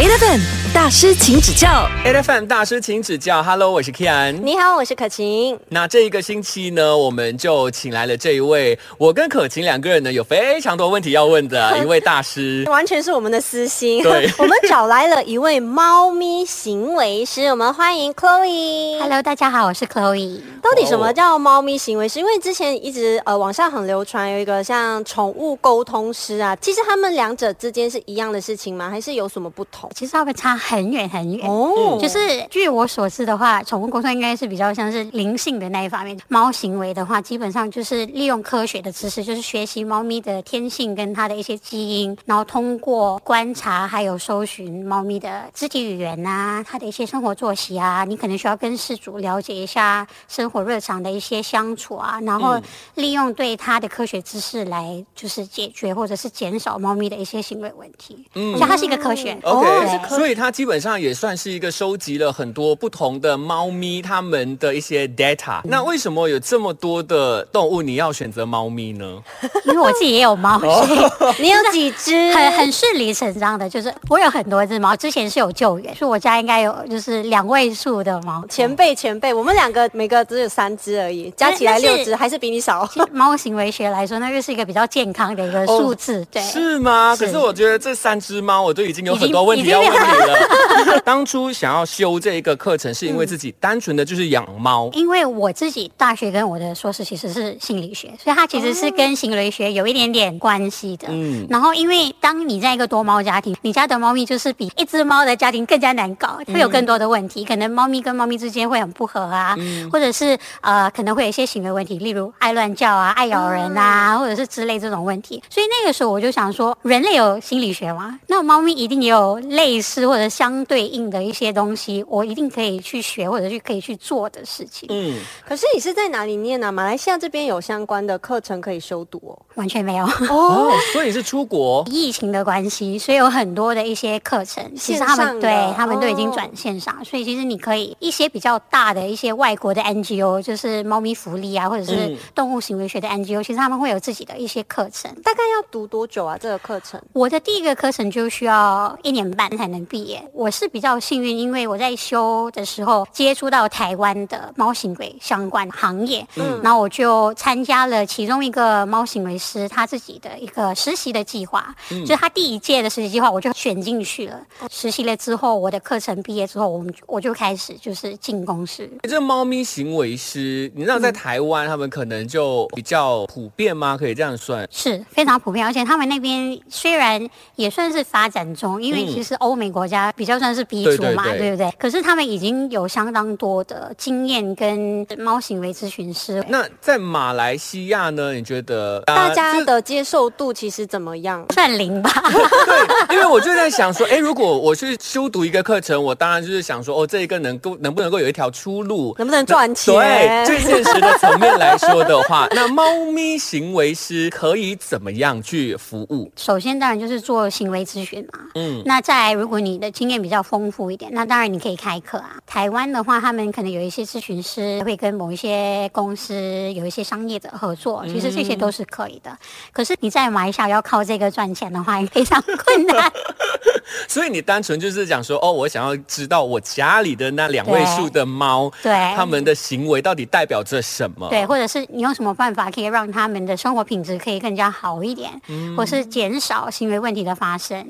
8 FM. 大师，请指教。Elephant 大师，请指教。Hello，我是 Kian。你好，我是可晴。那这一个星期呢，我们就请来了这一位，我跟可晴两个人呢有非常多问题要问的 一位大师。完全是我们的私心。对 我们找来了一位猫咪行为师，我们欢迎 Chloe。Hello，大家好，我是 Chloe。到底什么叫猫咪行为师？因为之前一直呃网上很流传有一个像宠物沟通师啊，其实他们两者之间是一样的事情吗？还是有什么不同？其实他们差很远很远。哦就是据我所知的话，宠物沟通应该是比较像是灵性的那一方面。猫行为的话，基本上就是利用科学的知识，就是学习猫咪的天性跟它的一些基因，然后通过观察还有搜寻猫咪的肢体语言啊，它的一些生活作息啊，你可能需要跟事主了解一下生活日常的一些相处啊，然后利用对它的科学知识来就是解决或者是减少猫咪的一些行为问题。嗯，所以它是一个科学。OK，、对所以它基本上也算是一个收集了很多不同的猫咪它们的一些 data。那为什么有这么多的动物你要选择猫咪呢？因为我自己也有猫，哦所以你有几只？很很顺理成章的，就是我有很多只猫，之前是有救援，所以我家应该有就是两位数的猫。前辈前辈，我们两个每个只有三只而已，加起来六只，还是比你少。猫行为学来说，那就是一个比较健康的一个数字，对。哦是吗？可是我觉得这三只猫，我都已经有很多问题要问你了。当初想要修这一个课程，是因为自己单纯的就是养猫。因为我自己大学跟我的硕士其实是心理学，所以它其实是跟行为学有一点点关系的。嗯然后，因为当你在一个多猫家庭，你家的猫咪就是比一只猫的家庭更加难搞，会有更多的问题，可能猫咪跟猫咪之间会很不和啊，或者是呃可能会有一些行为问题，例如爱乱叫啊、爱咬人啊，或者是之类这种问题。所以那个时候我就想说，人类有心理学吗？那猫咪一定也有类似或者相对应的一些东西，我一定可以去学或者去可以去做的事情。嗯，可是你是在哪里念呢、马来西亚这边有相关的课程可以修读哦。完全没有。哦，所以你是出国。疫情的关系，所以有很多的一些课程，其实他们对他们都已经哦转线上，所以其实你可以一些比较大的一些外国的 NGO，就是猫咪福利啊，或者是嗯动物行为学的 NGO，其实他们会有自己的一些课程。大概要读多久啊？这个课程？我的第一个课程就需要一年半才能毕业。我是比较幸运，因为我在修的时候接触到台湾的猫行为相关行业，嗯，然后我就参加了其中一个猫行为师他自己的一个实习的计划，嗯就是他第一届的实习计划，我就选进去了。实习了之后，我的课程毕业之后，我们我就开始就是进公司。这猫咪行为师，你知道在台湾他们可能就比较普遍吗？可以这样算？是非常普遍，而且他们那边虽然也算是发展中，因为嗯其实欧美国家比较算是鼻祖嘛，对对对不对？可是他们已经有相当多的经验跟猫行为咨询师。那在马来西亚呢？你觉得大家的接受度其实怎么样？算零吧，对，因为我就在想说，哎，如果我去修读一个课程，我当然就是想说，哦，这一个能够能不能够有一条出路，能不能赚钱？对，最现实的层面来说的话，那猫咪行为师可以怎么样去服务？首先当然就是做行为咨询嘛。嗯，那再来，如果你的经验比较丰富一点，那当然你可以开课啊。台湾的话，他们可能有一些咨询师会跟某一些公司有一些商业的合作，其实这些都是可以的。可是你在马来西亚要靠这个赚钱的话，也非常困难。所以你单纯就是讲说，哦，我想要知道我家里的那两位数的猫，对他们的行为到底代表着什么？对，或者是你用什么办法可以让他们的生活品质可以更加好一点，或是减少行为问题的发生。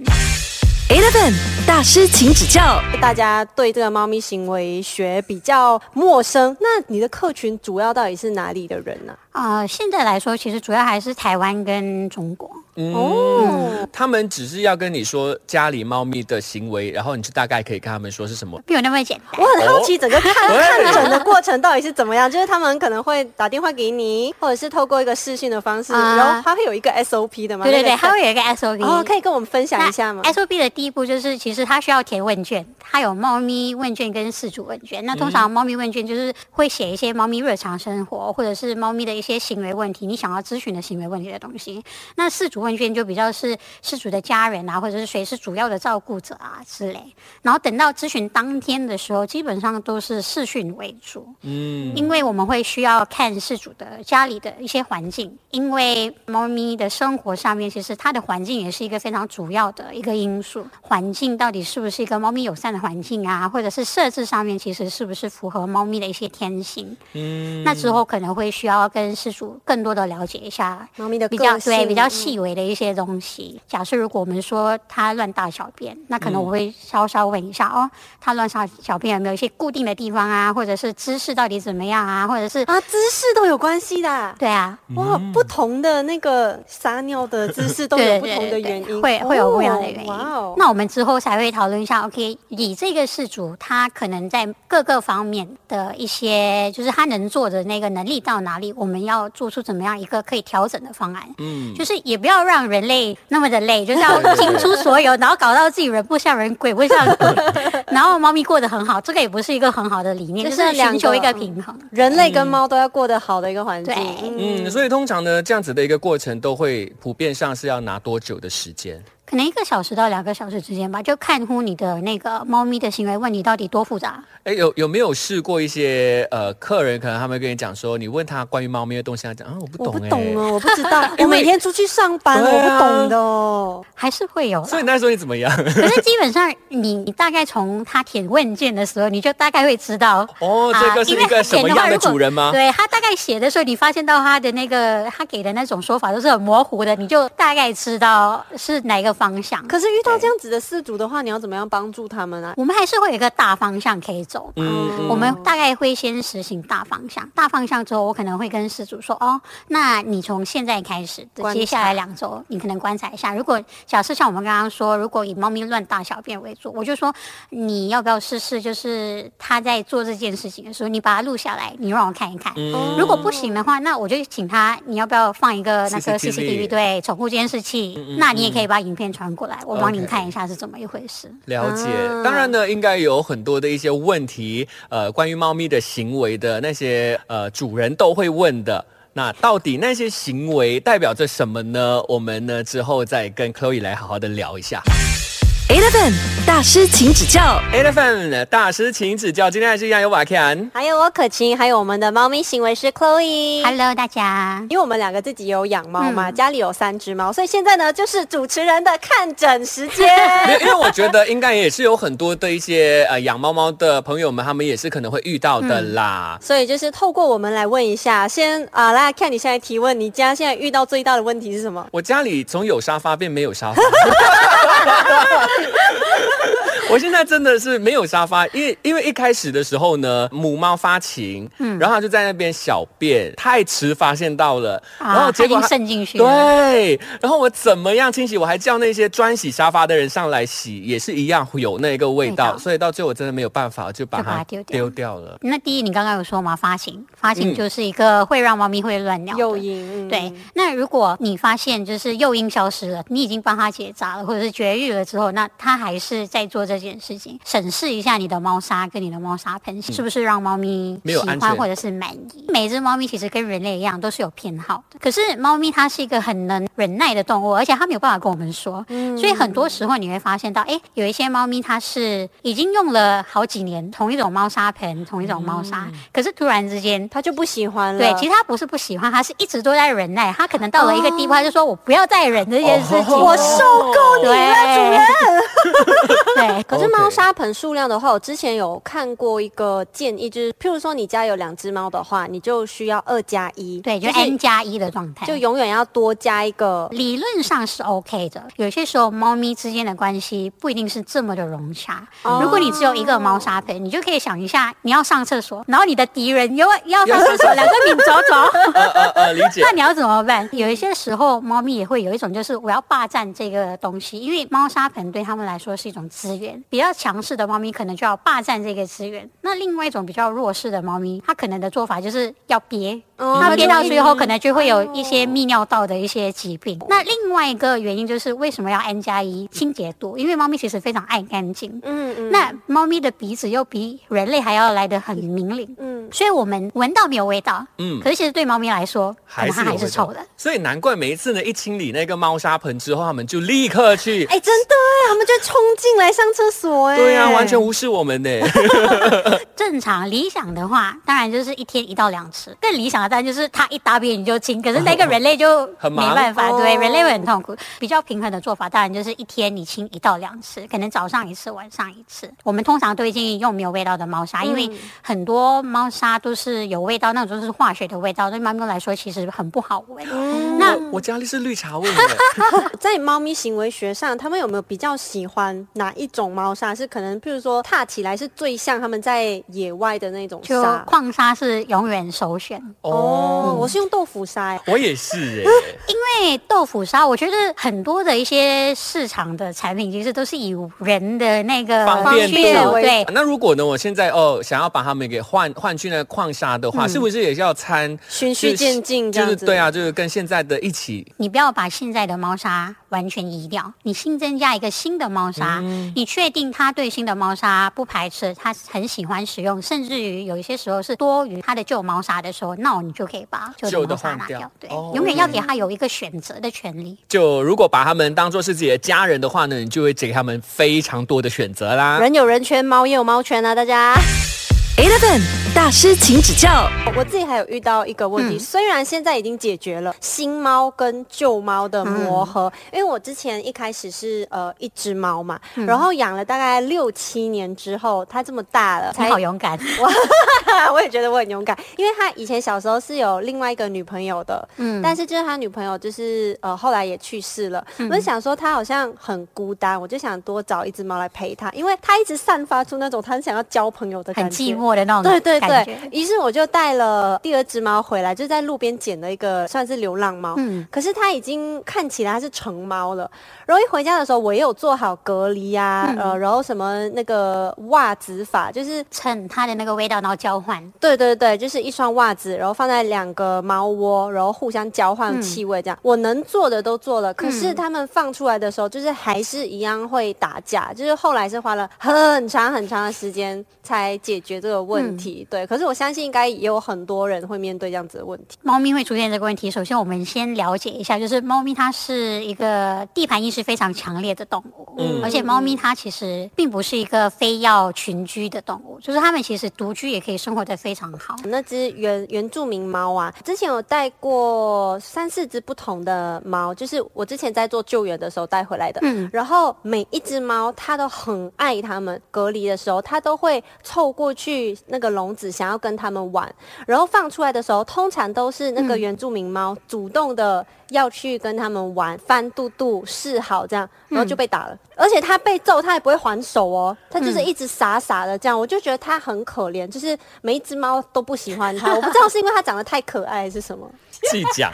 Eleven 大师，请指教。大家对这个猫咪行为学比较陌生，那你的客群主要到底是哪里的人呢、呃，现在来说，其实主要还是台湾跟中国。哦，他们只是要跟你说家里猫咪的行为，然后你就大概可以跟他们说是什么。没有那么简单我。很好奇整个看哦看诊的过程到底是怎么样，就是他们可能会打电话给你，或者是透过一个视讯的方式，啊然后他会有一个 SOP 的吗？对对对，那个它会有一个 SOP。哦，可以跟我们分享一下吗？SOP 的第一步就是，其实它需要填问卷，它有猫咪问卷跟饲主问卷。那通常猫咪问卷就是会写一些猫咪日常生活，或者是猫咪的一些行为问题，你想要咨询的行为问题的东西。那饲主问问卷就比较是事主的家人啊，或者是谁是主要的照顾者啊之类。然后等到咨询当天的时候，基本上都是视讯为主，嗯，因为我们会需要看事主的家里的一些环境，因为猫咪的生活上面，其实它的环境也是一个非常主要的一个因素。环境到底是不是一个猫咪友善的环境啊，或者是设置上面其实是不是符合猫咪的一些天性？嗯，那之后可能会需要跟事主更多的了解一下猫咪的比较对比较细微的一些东西。假设如果我们说他乱大小便，那可能我会稍稍问一下、哦，他乱大小便有没有一些固定的地方啊，或者是姿势到底怎么样啊，或者是啊，姿势都有关系的啊。对啊，哇，不同的那个撒尿的姿势都有不同的对对原因，会会有不一样的原因。哇哦，那我们之后才会讨论一下，OK，以这个事主他可能在各个方面的一些，就是他能做的那个能力到哪里，我们要做出怎么样一个可以调整的方案。嗯，就是也不要让人类那么的累，就是要倾出所有，然后搞到自己人不像人，鬼不像鬼，然后猫咪过得很好，这个也不是一个很好的理念，就就是寻求一个平衡。人类跟猫都要过得好的一个环境。对嗯，所以通常呢，这样子的一个过程都会普遍上是要拿多久的时间？可能一个小时到两个小时之间吧，就看乎你的那个猫咪的行为问题到底多复杂。哎，有有没有试过一些呃客人，可能他们跟你讲说，你问他关于猫咪的东西，他讲啊，我不懂我，不懂哦，我不知道，我每天出去上班，我不懂的哦。还是会有，所以那时候你怎么样？可是基本上你你大概从他填问卷的时候，你就大概会知道哦，这个是啊因为一个什么样的主人吗？对他大概写的时候，你发现到他的那个他给的那种说法都是很模糊的，你就大概知道是哪一个方向。可是遇到这样子的事主的话，你要怎么样帮助他们啊？我们还是会有一个大方向可以走。嗯我们大概会先实行大方向，大方向之后，我可能会跟事主说，哦，那你从现在开始的接下来两周，你可能观察一下。如果假设像我们刚刚说，如果以猫咪乱大小便为主，我就说你要不要试试，就是他在做这件事情的时候，你把它录下来，你让我看一看。嗯如果不行的话，那我就请他，你要不要放一个那个 CCTV CCTV 对宠物监视器？那你也可以把影片传过来，我帮您看一下是怎么一回事。了解，啊当然呢，应该有很多的一些问题，呃，关于猫咪的行为的那些呃主人都会问的。那到底那些行为代表着什么呢？我们呢之后再跟 Chloe 来好好的聊一下。Eleven 大师，请指教。Elephant 大师请指教，今天还是一样有瓦 Ken。还有我可晴，还有我们的猫咪行为师 Chloe。Hello，大家。因为我们两个自己有养猫嘛，嗯家里有三只猫，所以现在呢就是主持人的看诊时间。因为我觉得应该也是有很多的一些呃养猫猫的朋友们，他们也是可能会遇到的啦。所以就是透过我们来问一下，先啊，来看你现在提问，你家现在遇到最大的问题是什么？我家里从有沙发变没有沙发。我现在真的是没有沙发，因为因为一开始的时候呢，母猫发情，嗯。然后它就在那边小便，太迟发现到了，啊然后结果渗进去对，然后我怎么样清洗，我还叫那些专洗沙发的人上来洗，也是一样有那个味道，所以到最后我真的没有办法，就把它它丢掉。丢掉了。那第一，你刚刚有说嘛，发情，发情嗯。就是一个会让猫咪会乱尿诱因，嗯。对，那如果你发现就是诱因消失了，你已经帮它结扎了，或者是绝育了之后，那它还是在做这件事情，审视一下你的猫砂跟你的猫砂盆是不是让猫咪喜欢或者是满意。每只猫咪其实跟人类一样都是有偏好的，可是猫咪它是一个很能忍耐的动物，而且它没有办法跟我们说，所以很多时候你会发现到，哎，有一些猫咪它是已经用了好几年同一种猫砂盆、同一种猫砂，可是突然之间它就不喜欢了。对，其实它不是不喜欢，它是一直都在忍耐。它可能到了一个地步，他就说我不要再忍这件事情，哦我受够你了，主人。对，可是猫砂盆数量的话，我之前有看过一个建议，就是譬如说你家有两只猫的话，你就需要二加一，对，就 n 加一的状态，就永远要多加一个。理论上是 OK 的。有些时候猫咪之间的关系不一定是这么的融洽。哦如果你只有一个猫砂盆，你就可以想一下，你要上厕所，然后你的敌人又要上厕所，两个你走走。呃呃呃，理解那。你要怎么办？有一些时候，猫咪也会有一种，就是我要霸占这个东西，因为猫砂盆对他们来说是一种资源。比较强势的猫咪可能就要霸占这个资源，那另外一种比较弱势的猫咪，它可能的做法就是要憋。哦它憋到最后，可能就会有一些泌尿道的一些疾病。那另外一个原因就是为什么要 N 加一清洁度？因为猫咪其实非常爱干净。嗯嗯那猫咪的鼻子又比人类还要来得很明灵，嗯所以我们闻到没有味道，嗯嗯，可是其实对猫咪来说，可能它还有味道是臭的。所以难怪每一次呢，一清理那个猫砂盆之后，它们就立刻去。哎，真的哎，他们就冲进来上厕所哎。对啊，完全无视我们呢。正常理想的话，当然就是一天一到两次。更理想的当然就是它一大便你就亲，可是那个 人类就没办法，哦对，人类会很痛苦。比较平衡的做法，当然就是一天你亲一到两次，可能早上一次，晚上一次。我们通常都会建议用没有味道的猫砂，因为很多猫砂都是有味道，那种就是化学的味道，对猫咪来说其实很不好闻。那我家里是绿茶味的，在猫咪行为学上，他们有没有比较喜欢哪一种猫砂？是可能，譬如说踏起来是最像他们在野外的那种就沙。矿砂是永远首选，哦，我是用豆腐砂哎。我也是哎。因为豆腐砂，我觉得很多的一些市场的产品其实都是以人的那个方便需求度对。那如果呢，我现在哦想要把它们给换换去那个矿砂的话，是不是也是要掺循序渐进这样子？就是对啊，就是跟现在的一起。你不要把现在的猫砂完全移掉，你新增加一个新的猫砂，你确定它对新的猫砂不排斥，它很喜欢使用，甚至于有一些时候是多于它的旧猫砂的时候，那你就可以把旧旧的换掉。对，哦永远要给他有一个选择的权利。就如果把他们当做是自己的家人的话呢，你就会给他们非常多的选择啦。人有人圈，猫也有猫圈啊！大家，Eleven 大师，请指教。我自己还有遇到一个问题，嗯。虽然现在已经解决了新猫跟旧猫的磨合，因为我之前一开始是呃一只猫嘛，然后养了大概六七年之后，它这么大了，才好勇敢，我也觉得我很勇敢，因为他以前小时候是有另外一个女朋友的，嗯。但是就是他女朋友就是呃后来也去世了，我就想说他好像很孤单，我就想多找一只猫来陪他，因为他一直散发出那种他很想要交朋友的感很觉，寂寞的那种对对对，于是我就带了第二只猫回来，就在路边捡了一个算是流浪猫，嗯。可是它已经看起来它是成猫了。然后一回家的时候，我也有做好隔离呀、嗯。呃，然后什么那个袜子法，就是趁它的那个味道，然后交换。对对对，就是一双袜子，然后放在两个猫窝，然后互相交换嗯气味，这样、我能做的都做了。可是他们放出来的时候，就是还是一样会打架，就是后来是花了很长很长的时间才解决这个问题。对，可是我相信应该也有很多人会面对这样子的问题。猫咪会出现这个问题，首先我们先了解一下，就是猫咪它是一个地盘意识非常强烈的动物，嗯而且猫咪它其实并不是一个非要群居的动物，就是它们其实独居也可以生活的非常好。那只原原住民猫啊，之前有带过三四只不同的猫，就是我之前在做救援的时候带回来的。嗯然后每一只猫它都很爱它们，隔离的时候它都会凑过去那个笼子，想要跟他们玩。然后放出来的时候，通常都是那个原住民猫主动的要去跟他们玩，翻肚肚示好这样，然后就被打了。而且它被揍，它也不会还手哦，它就是一直傻傻的这样。我就觉得它很可怜，就是每一只猫都不喜欢它。我不知道是因为它长得太可爱还是什么，细讲，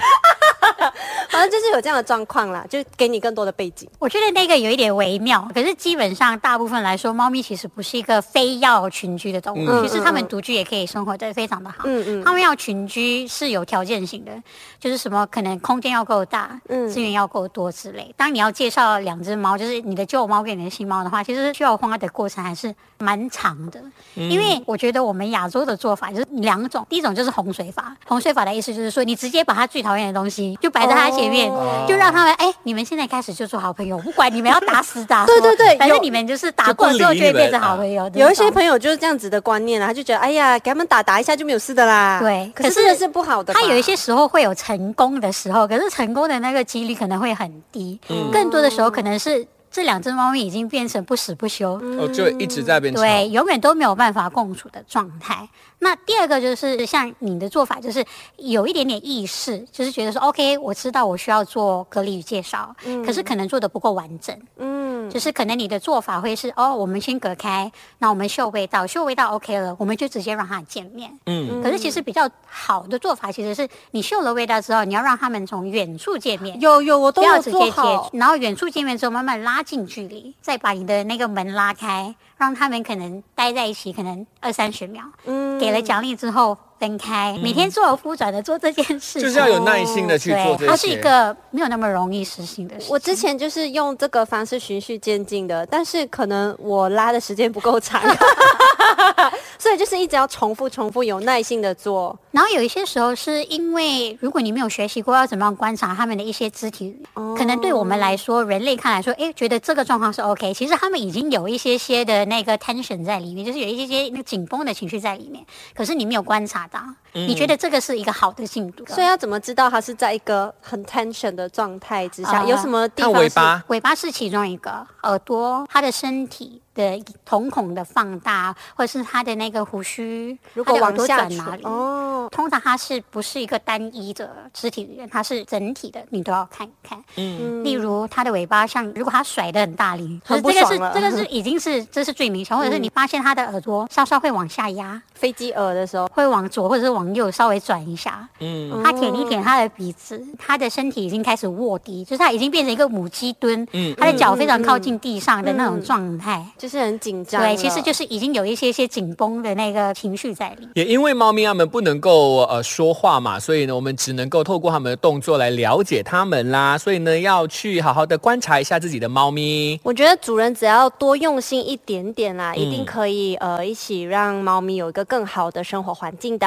反正就是有这样的状况啦，就给你更多的背景。我觉得那个有一点微妙，可是基本上大部分来说，猫咪其实不是一个非要群居的动物，嗯其实它们独居也可以生活的非常的好。嗯嗯它们要群居是有条件性的，就是什么可能空间要够大，嗯资源要够多之类。当你要介绍两只猫，就是你的旧猫跟你的新猫的话，其实需要花的过程还是蛮长的。因为我觉得我们亚洲的做法就是两种，第一种就是洪水法。洪水法的意思就是说，你直接把它最讨厌的东西就摆在它前面，哦就让他们哎，你们现在开始就做好朋友，不管你们要打死打 对对对反正你们就是打过之后就会变成好朋友。有一些。朋友就是这样子的观念啊，他就觉得哎呀，给他们打打一下就没有事的啦。对可是是不好的他。有一些时候会有成功的时候，可是成功的那个几率可能会很低，嗯更多的时候可能是这两只猫咪已经变成不死不休，哦，就一直在变吵。对，永远都没有办法共处的状态。那第二个就是像你的做法，就是有一点点意识，就是觉得说，OK，我知道我需要做隔离与介绍，可是可能做的不够完整。嗯，就是可能你的做法会是哦，我们先隔开，那我们嗅味道，嗅味道 OK 了，我们就直接让他见面。嗯，可是其实比较好的做法，其实是你嗅了味道之后，你要让他们从远处见面。有有我不都要直接接做好触，。然后远处见面之后慢慢拉近距离，再把你的那个门拉开，让他们可能待在一起，可能二三十秒。嗯给了奖励之后分开，每天做而复转的做这件事情，就是要有耐心的去做这，些。它是一个没有那么容易实行的事。我之前就是用这个方式循序渐进的，但是可能我拉的时间不够长，所以就是一直要重复、重复，有耐心的做。然后有一些时候是因为，如果你没有学习过要怎么样观察他们的一些肢体，可能对我们来说，人类看来说，哎，觉得这个状况是 OK，其实他们已经有一些些的那个 tension 在里面，就是有一些些那个紧绷的情绪在里面，可是你没有观察 Tỏ 到，你觉得这个是一个好的进度，所以要怎么知道它是在一个很 tension 的状态之下？呃有什么地方是？尾巴，尾巴是其中一个，耳朵，它的身体的瞳孔的放大，或者是它的那个胡须，如果往下哪里？哦，通常它是不是一个单一的肢体语言？它是整体的，你都要看一看。嗯，例如它的尾巴像，如果它甩的很大力，很不这个是爽了这个是已经是这是最明显，或者是你发现它的耳朵稍稍会往下压，飞机耳的时候，会往左或者是往右稍微转一下。嗯它舔一舔它的鼻子，它的身体已经开始卧低，就是它已经变成一个母鸡蹲，嗯它的脚非常靠近地上的那种状态。就是很紧张了。对，其实就是已经有一些些紧绷的那个情绪在里。也因为猫咪它们不能够呃说话嘛，所以呢，我们只能够透过它们的动作来了解它们啦。所以呢，要去好好的观察一下自己的猫咪。我觉得主人只要多用心一点点啦，嗯一定可以呃一起让猫咪有一个更好的生活环境的。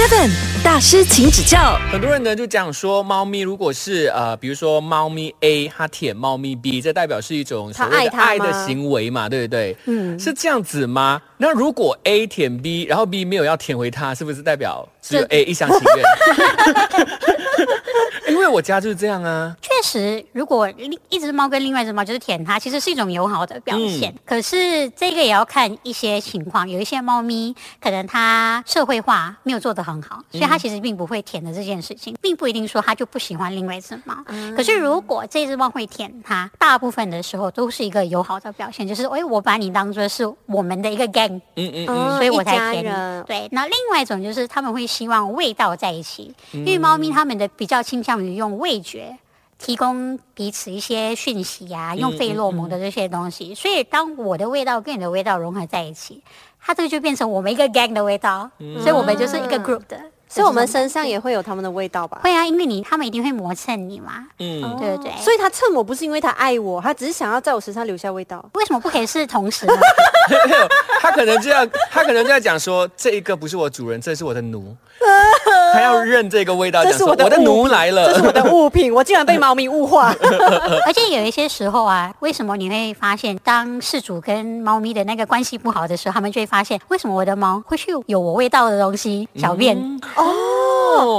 Eleven 大师，请指教。很多人呢就讲说，猫咪如果是呃，比如说猫咪 A 它舔猫咪 B，这代表是一种所谓的它爱它爱的行为嘛，对不对？嗯，是这样子吗？那如果 A 舔 B，然后 B 没有要舔回它，是不是代表只有 A 一厢情愿？因为我家就是这样啊。确实，如果另一只猫跟另外一只猫就是舔它，其实是一种友好的表现。可是这个也要看一些情况，有一些猫咪可能它社会化没有做得很好，所以他其实并不会舔的这件事情，并不一定说他就不喜欢另外一只猫。可是如果这只猫会舔它，大部分的时候都是一个友好的表现，就是哎，我把你当做是我们的一个 gang，嗯嗯所以我才舔你。对，那另外一种就是他们会希望味道在一起，因为猫咪它们的比较倾向于用味觉。提供彼此一些讯息啊，用费洛蒙的这些东西，所以当我的味道跟你的味道融合在一起，它这个就变成我们一个 gang 的味道，所以我们就是一个 group 的。所以我们身上也会有他们的味道吧？会啊，因为你他们一定会磨蹭你嘛，嗯，对不对？所以他蹭我不是因为他爱我，他只是想要在我身上留下味道。为什么不可以是同时呢？他可能这样，他可能这样讲说，这一个不是我主人，这是我的奴，他要认这个味道，这是我的我的奴来了，这是我的物品，我竟然被 猫咪物化。而且有一些时候啊，为什么你会发现，当事主跟猫咪的那个关系不好的时候，他们就会发现，为什么我的猫会去有我味道的东西小便？哦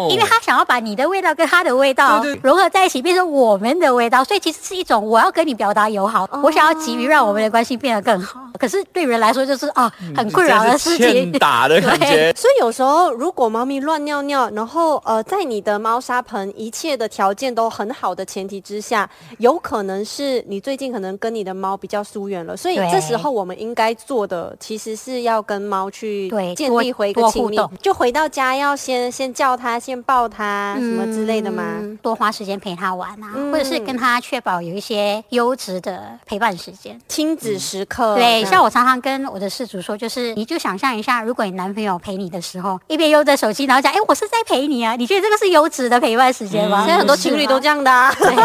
因为他想要把你的味道跟他的味道融合在一起，变成我们的味道，所以其实是一种我要跟你表达友好，我想要急于让我们的关系变得更好。可是对人来说，就是啊，很困扰的事情。欠。打的感觉。所以有时候，如果猫咪乱尿尿，然后呃，在你的猫砂盆一切的条件都很好的前提之下，有可能是你最近可能跟你的猫比较疏远了，所以这时候我们应该做的其实是要跟猫去建立回一个亲密。就回到家要先先叫它，先抱他，什么之类的吗？嗯多花时间陪他玩啊，嗯或者是跟他确保有一些优质的陪伴时间。亲子时刻，对，像我常常跟我的事主说，就是你就想象一下，如果你男朋友陪你的时候，一边用着手机，然后讲，哎，我是在陪你啊，你觉得这个是优质的陪伴时间吗？现在很多情侣都这样。的、啊。对，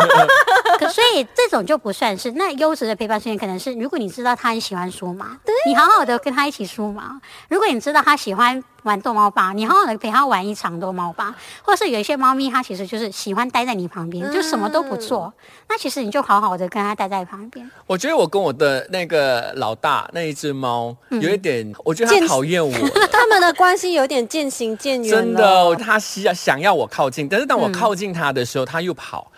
可所以这种就不算是那优质的陪伴时间，可能是如果你知道他很喜欢梳毛，你好好的跟他一起梳毛；如果你知道他喜欢玩逗猫棒，你好好的陪它玩一场逗猫棒，或是有一些猫咪它其实就是喜欢待在你旁边，就什么都不做，那其实你就好好的跟它待在旁边。我觉得我跟我的那个老大那一只猫嗯有一点，我觉得它见讨厌我。他们的关系有点渐行渐远真的，它想想要我靠近，但是当嗯我靠近它的时候，他又跑。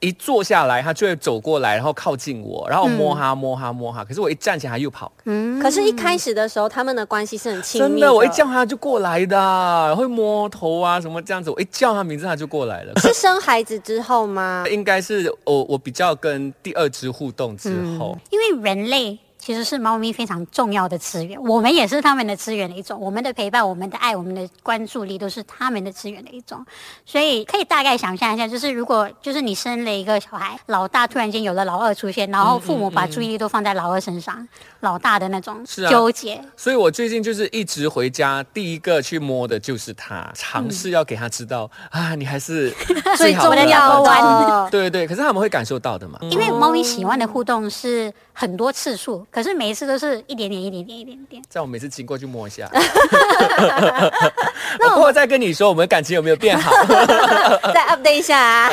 一坐下来，它就会走过来，然后靠近我，然后摸他摸它摸它。可是我一站起来，它又跑。嗯，可是，一开始的时候，他们的关系是很亲密真的，我一叫它就过来的，会摸头啊什么这样子。我一叫它名字，它就过来了。是生孩子之后吗？应该是我我比较跟第二只互动之后，因为人类其实是猫咪非常重要的资源，我们也是他们的资源的一种。我们的陪伴、我们的爱、我们的关注力，都是他们的资源的一种。所以可以大概想象一下，就是如果就是你生了一个小孩，老大突然间有了老二出现，然后父母把注意力都放在老二身上，老大的那种是啊纠结。所以我最近就是一直回家，第一个去摸的就是他，尝试要给他知道、啊，你还是 最好的重要的的，对对对，可是他们会感受到的嘛。因为猫咪喜欢的互动是很多次数，可是每一次都是一点点、一点点、一点点。在我每次经过就摸一下。那我再跟你说，我们感情有没有变好？再 update 一下啊。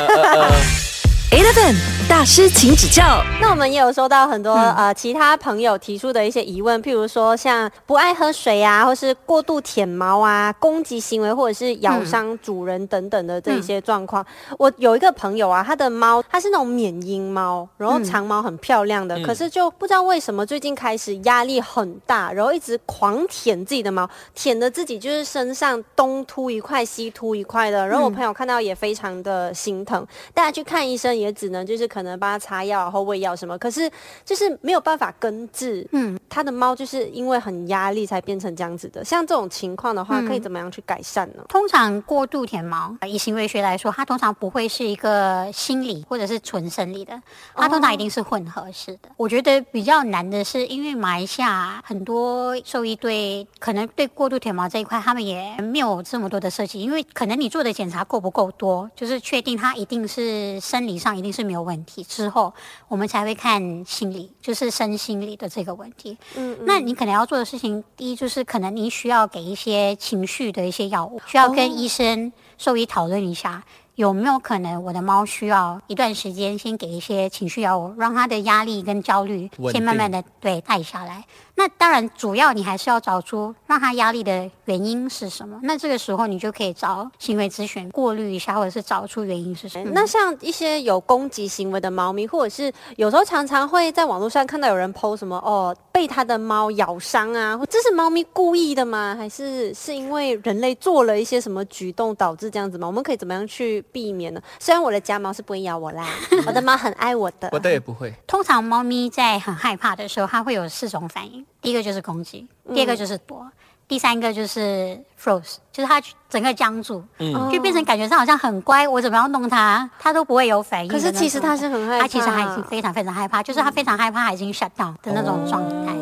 Eleven 大师，请指教。那我们也有收到很多、呃其他朋友提出的一些疑问，譬如说像不爱喝水啊，或是过度舔毛啊、攻击行为，或者是咬伤主人等等的这一些状况。我有一个朋友啊，他的猫它是那种缅因猫，然后长毛很漂亮的，嗯可是就不知道为什么最近开始压力很大，然后一直狂舔自己的毛，舔的自己就是身上东秃一块西秃一块的。然后我朋友看到也非常的心疼，带他去看医生，也只能就是可能帮他擦药或喂药什么，可是就是没有办法根治。嗯，他的猫就是因为很压力才变成这样子的。像这种情况的话，可以怎么样去改善呢？通常过度舔毛，以行为学来说，它通常不会是一个心理或者是纯生理的，它通常一定是混合式的。我觉得比较难的是，因为马来西亚很多兽医对可能对过度舔毛这一块，他们也没有这么多的设计，因为可能你做的检查够不够多，就是确定它一定是生理上一定是没有问题之后，我们才会看心理，就是身心理的这个问题。嗯，那你可能要做的事情，第一就是可能你需要给一些情绪的一些药物，需要跟医生、兽医讨论一下，有没有可能我的猫需要一段时间先给一些情绪药物，让它的压力跟焦虑先慢慢的对带下来。那当然，主要你还是要找出让它压力的原因是什么。那这个时候你就可以找行为咨询过滤一下，或者是找出原因是什么。那像一些有攻击行为的猫咪，或者是有时候常常会在网络上看到有人 PO 什么哦，被他的猫咬伤啊，这是猫咪故意的吗？还是是因为人类做了一些什么举动导致这样子吗？我们可以怎么样去避免了？虽然我的家猫是不会咬我啦，我的猫很爱我的。我的也不会。通常猫咪在很害怕的时候，它会有四种反应。第一个就是攻击，第二个就是躲，第三个就是 froze，就是它整个僵住，嗯就变成感觉上好像很乖，我怎么样弄它，它都不会有反应。可是其实它是很害怕，它其实还已经非常非常害怕，就是它非常害怕，它已经 shut down 的那种状态。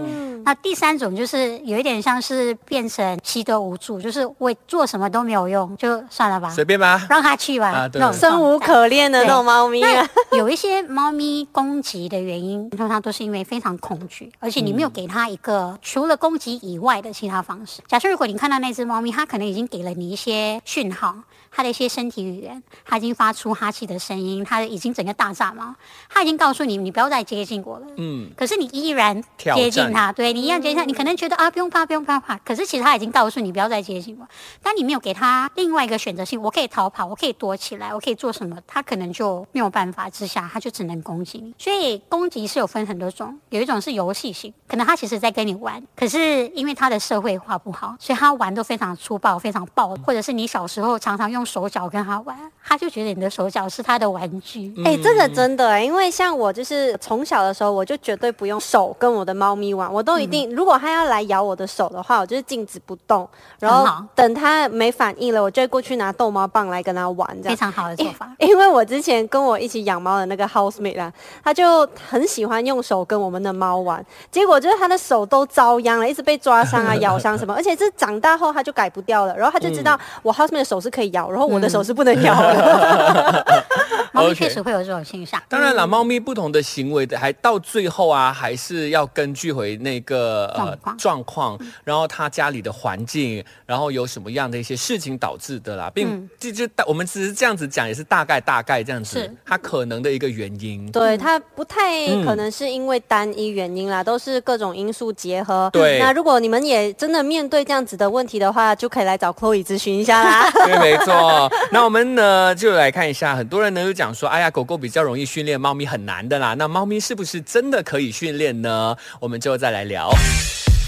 那第三种就是有一点像是变成习得无助，就是我做什么都没有用，就算了吧，随便吧。让它去吧，啊对那种生无可恋的那种猫咪啊。那有一些猫咪攻击的原因，通常都是因为非常恐惧，而且你没有给它一个除了攻击以外的其他方式。假设如果你看到那只猫咪，它可能已经给了你一些讯号，它的一些身体语言，他已经发出哈气的声音，他已经整个大炸毛，他已经告诉你你不要再接近我了。嗯，可是你依然接近他，对你依然接近他，你可能觉得啊不用怕不用怕怕，可是其实他已经告诉你不要再接近我。当你没有给他另外一个选择性，我可以逃跑，我可以躲起来，我可以做什么，他可能就没有办法之下，他就只能攻击你。所以攻击是有分很多种，有一种是游戏性，可能他其实在跟你玩，可是因为他的社会化不好，所以他玩都非常粗暴、非常暴，或者是你小时候常常用手脚跟他玩，他就觉得你的手脚是他的玩具。嗯哎、这个真的哎、因为像我就是从小的时候，我就绝对不用手跟我的猫咪玩，我都一定，如果它要来咬我的手的话，我就是静止不动，然后等它没反应了，我就会过去拿逗猫棒来跟它玩，这样。非常好的做法。因为我之前跟我一起养猫的那个 housemate 啊，他就很喜欢用手跟我们的猫玩，结果就是他的手都遭殃了，一直被抓伤啊、咬伤什么，而且这长大后他就改不掉了，然后他就知道我 housemate 的手是可以咬，然后我的手是不能咬的。猫咪确实会有这种现象。当然了，猫咪不同的行为的，还到最后啊，还是要根据回那个呃状况，然后他家里的环境，然后有什么样的一些事情导致的啦，并就就大我们只是这样子讲，也是大概大概这样子是，它可能的一个原因。对，它不太嗯可能是因为单一原因啦，都是各种因素结合。对那如果你们也真的面对这样子的问题的话，就可以来找 Chloe 咨询一下啦。对，没错。那我们呢就来看一下，很多人呢就讲说，哎呀，狗狗比较容易训练，猫咪很难的啦。那猫咪是不是真的可以训练呢？我们就再来聊。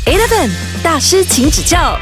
Eleven 大师，请指教。